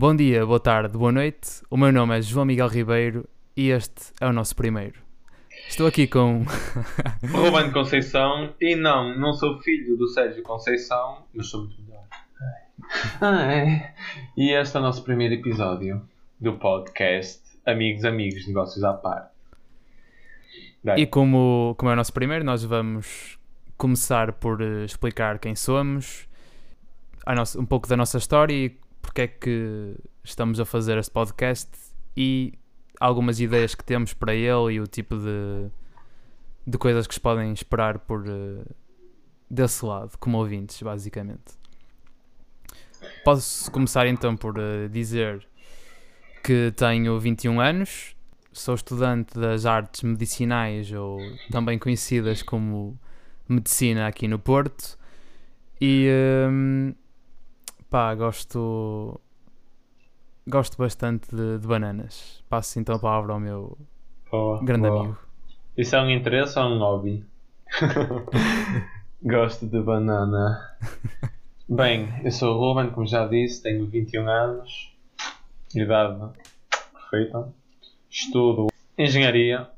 Bom dia, boa tarde, boa noite. O meu nome é João Miguel Ribeiro e este é o nosso primeiro. Estou aqui com. Ruben Conceição. E não, não sou filho do Sérgio Conceição, mas sou muito melhor. Ah, é. E este é o nosso primeiro episódio do podcast Amigos, Amigos, Negócios à Par. E como, como é o nosso primeiro, nós vamos começar por eh, explicar quem somos, a nossa, um pouco da nossa história e porque é que estamos a fazer este podcast e algumas ideias que temos para ele e o tipo de, de coisas que se podem esperar por uh, desse lado, como ouvintes, basicamente. Posso começar então por uh, dizer que tenho 21 anos, sou estudante das artes medicinais ou também conhecidas como medicina aqui no Porto e um, pá, gosto gosto bastante de, de, bananas. Passo então a palavra ao meu boa, grande boa. amigo. Isso é um interesse ou um hobby? gosto de banana. Bem, eu sou o Ruben, como já disse, tenho 21 anos, idade perfeita. Estudo engenharia,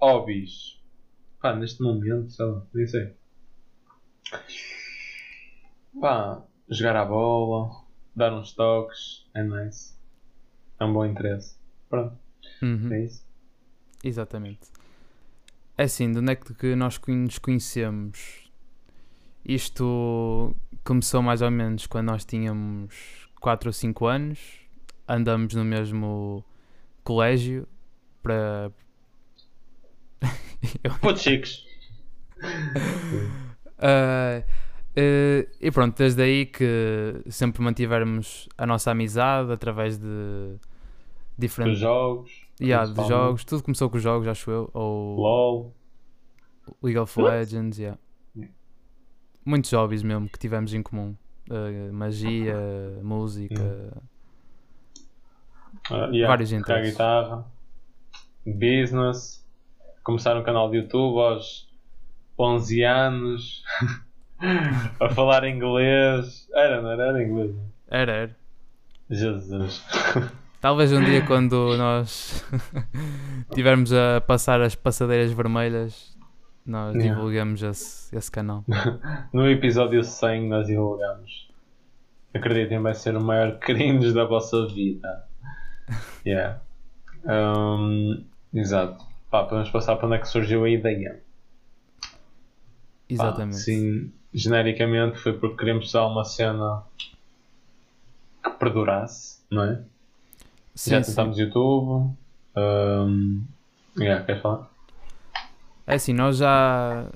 hobbies. Pá, neste momento, sei lá, nem sei. Pá, jogar a bola, dar uns toques, é nice. É um bom interesse. Pronto, Uhum, é isso. Exatamente. É assim, de onde é que nós nos conhecemos? Isto começou mais ou menos quando nós tínhamos 4 ou 5 anos. Andamos no mesmo colégio para. Eu- chiques. Ah, eh, e pronto, desde aí que sempre mantivermos a nossa amizade através de diferentes jogos, yeah, de jogos. Tudo começou com os jogos, acho eu. Ou LOL. League of? Legends, yeah. Yeah. Muitos hobbies mesmo que tivemos em comum. Uh, magia, música. Ah, yeah, Vários interesses. guitarra, business, começar um canal de YouTube aos 11 anos, a falar inglês. Era, não era? Era inglês. Era, era. Jesus. Talvez um dia quando nós tivermos a passar as passadeiras vermelhas, nós Yeah. divulgamos esse, esse canal. No episódio 100 nós divulgamos. Acreditem, vai ser o maior cringe da vossa vida. Yeah. Um, exato. Pá, podemos passar para onde é que surgiu a ideia. Pá, Exatamente. sim, genericamente foi porque queremos usar uma cena que perdurasse, não é? Sim, Já sim. tentámos YouTube. Um, yeah, queres falar? É assim, nós já,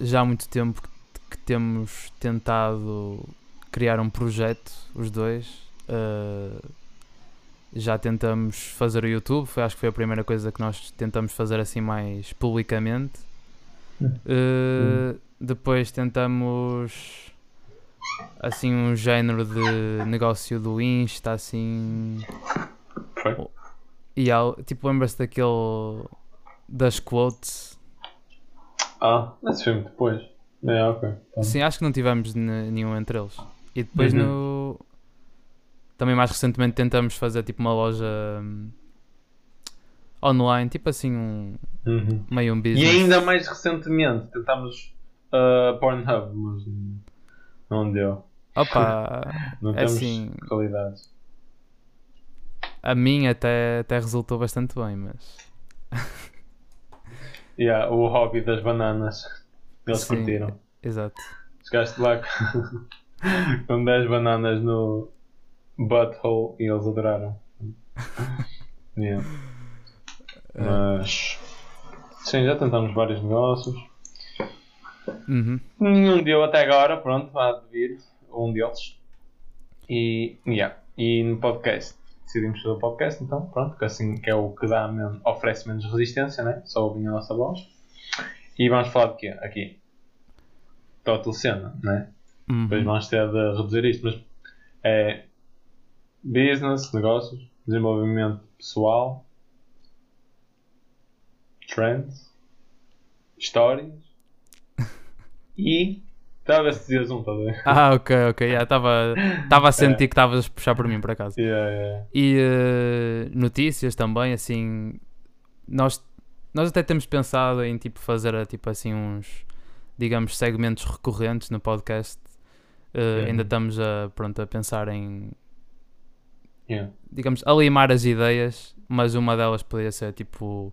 já há muito tempo que, que temos tentado criar um projeto, os dois. Uh, já tentamos fazer o YouTube, foi, acho que foi a primeira coisa que nós tentamos fazer assim mais publicamente. Uh, Depois tentamos assim um género de negócio do Insta, assim. Foi? E tipo, lembra-se daquele das quotes? Ah, esse muito depois. É, ok. Tá. Sim, acho que não tivemos ne- nenhum entre eles. E depois Uhum. no. Também mais recentemente tentamos fazer tipo uma loja hum, online, tipo assim um Uhum. meio um E business. ainda mais recentemente tentámos uh, Pornhub, mas não deu. Opa, Não é temos assim, qualidades. a minha até, até resultou bastante bem, mas. Yeah, o hobby das bananas. Eles Sim. curtiram. Exato. Chegaste lá com- com 10 bananas no butthole e eles adoraram. Yeah. Mas sim, já tentámos vários negócios. Uhum. Nenhum deu até agora, pronto, há de vir um deles. E, yeah. e no podcast, decidimos fazer o podcast, então, pronto, que assim que é o que dá men- oferece menos resistência, né? Só ouvem a nossa voz. E vamos falar de quê? Aqui. Total cena, né? Uhum. Depois vamos ter de reduzir isto, mas é business, negócios, desenvolvimento pessoal, trends, histórias e Estava a um, estás a ver? Ah, ok, ok. Estava tava a sentir que estavas a puxar por mim, por acaso. Yeah, yeah. E eh, notícias também, assim. Nós, nós até temos pensado em tipo, fazer eh, tipo, assim, uns, digamos, segmentos recorrentes no podcast. Yeah. Ainda estamos a, pronto, a pensar em, Yeah. digamos, a limar as ideias, mas uma delas poderia ser tipo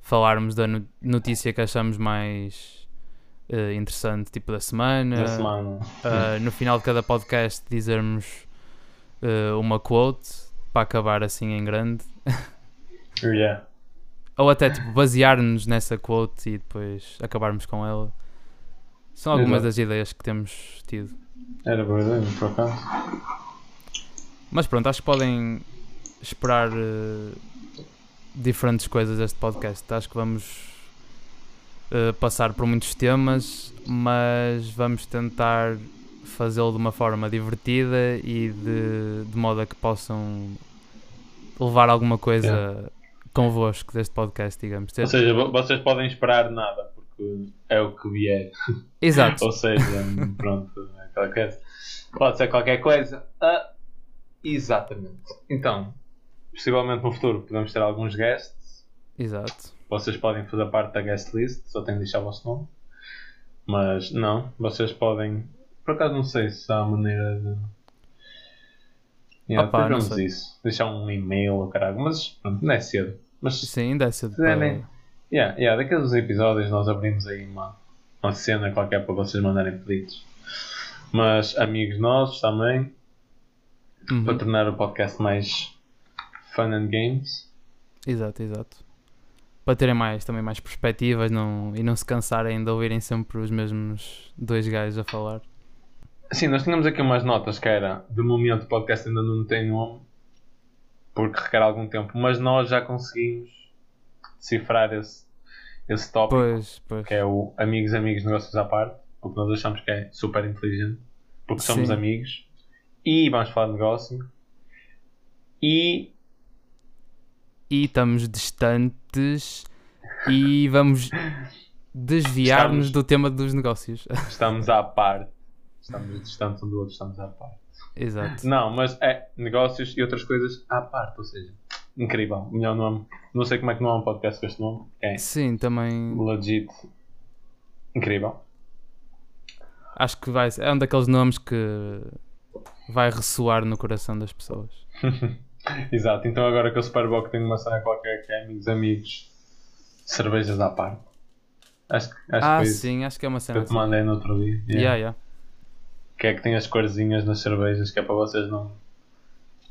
falarmos da no- notícia que achamos mais eh, interessante, tipo da semana. Na semana. Uh, no final de cada podcast dizermos uh, uma quote para acabar assim em grande Yeah. ou até tipo basear-nos nessa quote e depois acabarmos com ela são algumas das ideias que temos tido Era verdade, por acaso. mas pronto, acho que podem esperar uh, diferentes coisas deste podcast acho que vamos uh, passar por muitos temas mas vamos tentar fazê-lo de uma forma divertida e de, de modo a que possam levar alguma coisa convosco deste podcast, digamos. Ou seja, vo- vocês podem esperar nada, porque é o que vier. Exato, Ou seja, pronto, é aquela coisa. Pode ser qualquer coisa. Ah, exatamente. Então, possivelmente no futuro podemos ter alguns guests. exato. Vocês podem fazer parte da guest list, só têm de deixar o vosso nome. Mas não, vocês podem. Por acaso não sei se há maneira de. Yeah, Opa, não sei. isso. Deixar um e-mail ou caralho. Mas pronto, não é cedo. Mas Sim, ainda é cedo para... Yeah, yeah, daqueles episódios nós abrimos aí uma, uma cena qualquer para vocês mandarem pedidos. Mas amigos nossos também, Uhum, para tornar o podcast mais fun and games. Exato, exato. Para terem mais, também mais perspectivas não, e não se cansarem de ouvirem sempre os mesmos dois gajos a falar. Sim, nós tínhamos aqui umas notas que era, de momento o podcast ainda não tem nome, porque requer algum tempo, mas nós já conseguimos decifrar esse, esse tópico, Pois, pois. que é o amigos, amigos, negócios à parte, o que nós achamos que é super inteligente, porque somos Sim. amigos, e vamos falar de negócio, e E estamos distantes e vamos desviar-nos do tema dos negócios. estamos à parte. Estamos distantes um do outro, estamos à parte. Exato. Não, mas é negócios e outras coisas à parte, ou seja, incrível. Melhor nome. Não sei como é que não há um podcast com este nome. É Sim, também legit. Incrível. acho que vai ser, é um daqueles nomes que vai ressoar no coração das pessoas. Exato. Então agora que o Superboc tem uma cena qualquer que é amigos, amigos, cervejas à parte. Acho, que- acho ah, que sim, acho que é uma que cena eu te mandei no outro dia. assim. Yeah, yeah. Que é que tem as corzinhas nas cervejas, que é para vocês não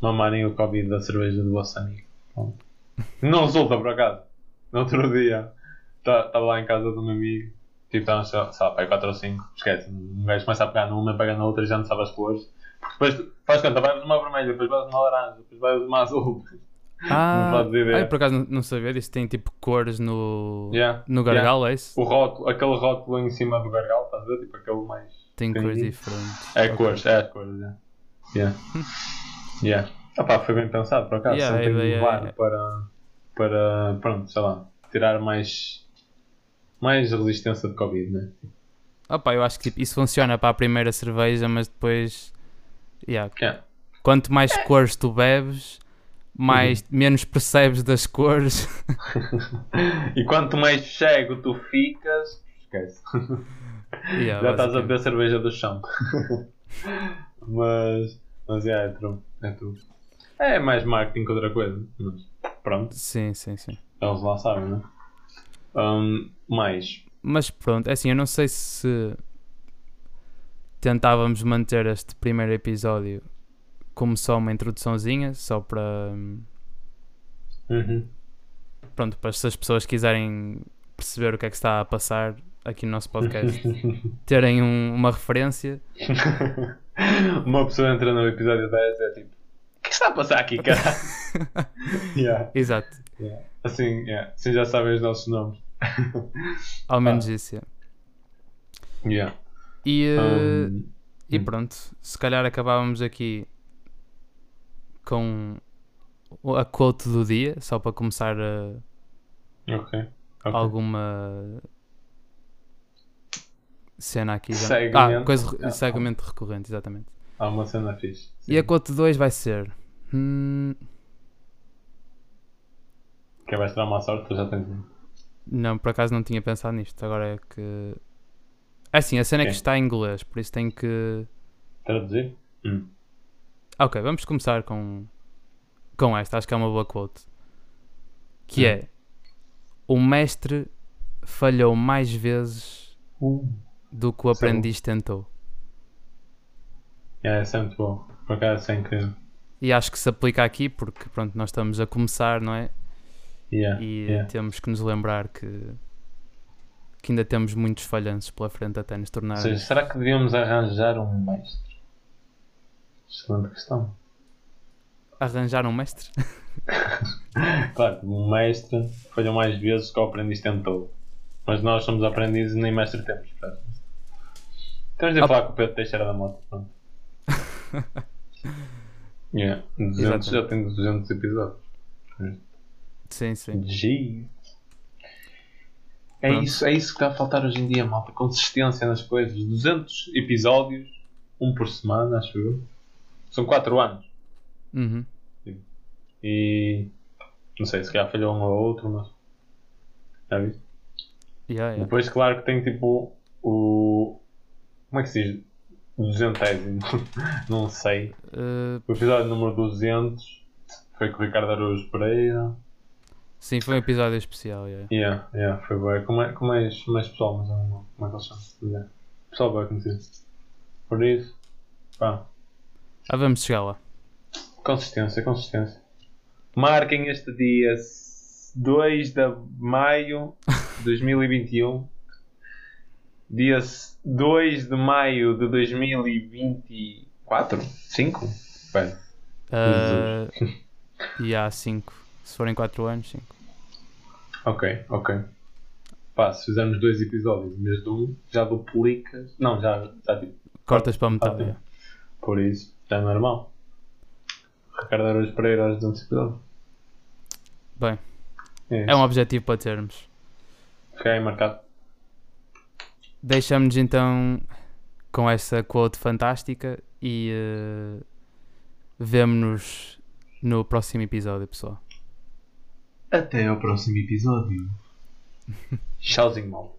mamarem o Covid da cerveja do vosso amigo. Não resulta por acaso. No outro dia estava lá em casa do meu amigo, tipo, estávamos, sei lá, sei lá, para aí 4 ou 5, esquece, um gajo começa a pegar numa, pega na outra e já não sabe as cores. Depois faz conta, vai uma vermelha, depois vai uma laranja, depois vai uma azul. Ah, fazes ideia. ai, por acaso não, não sabia disso. Tem tipo cores no, Yeah, no gargalo, é isso? O rótulo, aquele rótulo em cima do gargalo, estás a ver? Tipo aquele mais. Tem cores diferentes. É Ok. cores, é as cores, yeah. Yeah. yeah. Opá, foi bem pensado por acaso. Yeah, de ideia levar é- para, para, pronto, sei lá, tirar mais, mais resistência de Covid, né? Opa, eu acho que tipo, isso funciona para a primeira cerveja, mas depois. Yeah, Yeah. Quanto mais cores tu bebes, mais menos percebes das cores. e quanto mais cego tu ficas, esquece. Yeah, Já estás a beber cerveja do chão. mas, mas yeah, é true, é true. É mais marketing que outra coisa, mas pronto. Sim, sim, sim. Eles lá sabem, né? Um, mais. Mas pronto, é assim, eu não sei se tentávamos manter este primeiro episódio como só uma introduçãozinha, só para. hum, Uhum. Pronto, para se as pessoas quiserem perceber o que é que está a passar aqui no nosso podcast, terem um- uma referência. Uma pessoa entra no episódio 10 e é tipo: O que está a passar aqui, cara? yeah, Exato, yeah. Assim, yeah. assim já sabem os nossos nomes. ao menos isso. yeah. Yeah. E, Um, e hum. pronto, se calhar acabávamos aqui com a quote do dia, só para começar a ok. ok. alguma cena aqui. já- Segmento. Ah, coisa, Ah, segmento recorrente, exatamente. Há uma cena fixe. E a quote 2 vai ser. hum, Quem vai tirar uma sorte, já tens um. não, por acaso não tinha pensado nisto. Agora é que. É assim, a cena é que está em inglês, por isso tenho que. Traduzir? Hum. Ok, vamos começar com, com esta. Acho que é uma boa quote. Que Hum. é: O mestre falhou mais vezes Uh. do que o é aprendiz tentou. É, é muito bom. Por acaso, isso é incrível. E acho que se aplica aqui porque pronto, nós estamos a começar, não é? Yeah, E yeah. temos que nos lembrar que, que ainda temos muitos falhanços pela frente até nos tornar. Ou seja, será que devíamos arranjar um mestre? Excelente questão. Arranjar um mestre? Claro, um mestre falhou mais vezes que o aprendiz tentou. Mas nós somos aprendizes e nem mestre temos. Temos de Ah. falar com o Pedro Teixeira da Moto. Pronto. yeah. 200, já tem 200 episódios. Sim, sim. G. É Pronto. isso, é isso que está a faltar hoje em dia, malta. Consistência nas coisas. 200 episódios, um por semana, acho eu. São 4 anos. Uhum. E não sei, se calhar falhou um ou outro, mas. Já viste? Yeah, yeah. Depois, claro que tem tipo o. Como é que se diz? Duzentésimo. não sei. Uh, O episódio número 200 foi com o Ricardo Araújo Pereira. Sim, foi um episódio especial. Yeah. Yeah, yeah, foi bem. Com mais, com mais, mais pessoal, mas não como é que eles chamam? Yeah. Pessoal bem conhecido. Por isso, pá, Ah, vamos chegar lá. consistência, consistência. Marquem este dia 2 de maio de 2021. Dia 2 de maio de 2024? 5? Espera. Uh, e há 5. Se forem 4 anos, 5. Ok, ok. Pá, se fizermos dois episódios em vez de um, já duplicas. Não, já, já tipo. Cortas para metade. ok. yeah. Por isso, já é normal. Ricardo Araújo Pereira aos 200 episódios. Bem, É, é um objetivo para termos. Aí marcado. Deixamos então com essa quote fantástica e uh, vemo-nos no próximo episódio, pessoal. Até ao próximo episódio. Tchauzinho, mal.